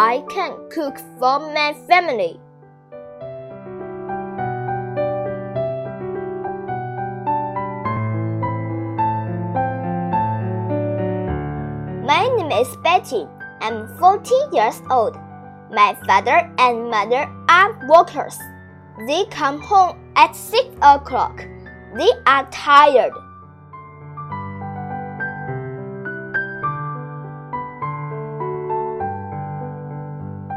I can cook for my family. My name is Betty. I'm 14 years old. My father and mother are workers. They come home at 6 o'clock. They are tired.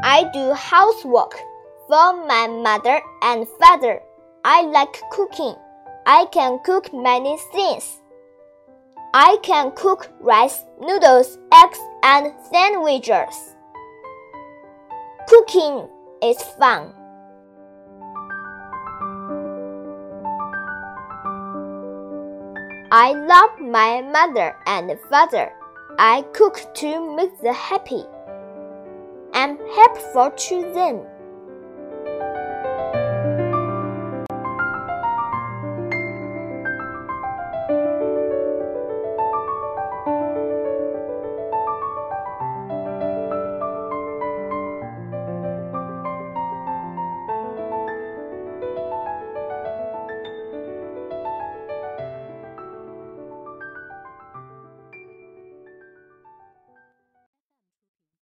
I do housework for my mother and father. I like cooking. I can cook many things. I can cook rice, noodles, eggs, and sandwiches. Cooking is fun. I love my mother and father. I cook to make them happy. I'm helpful to them.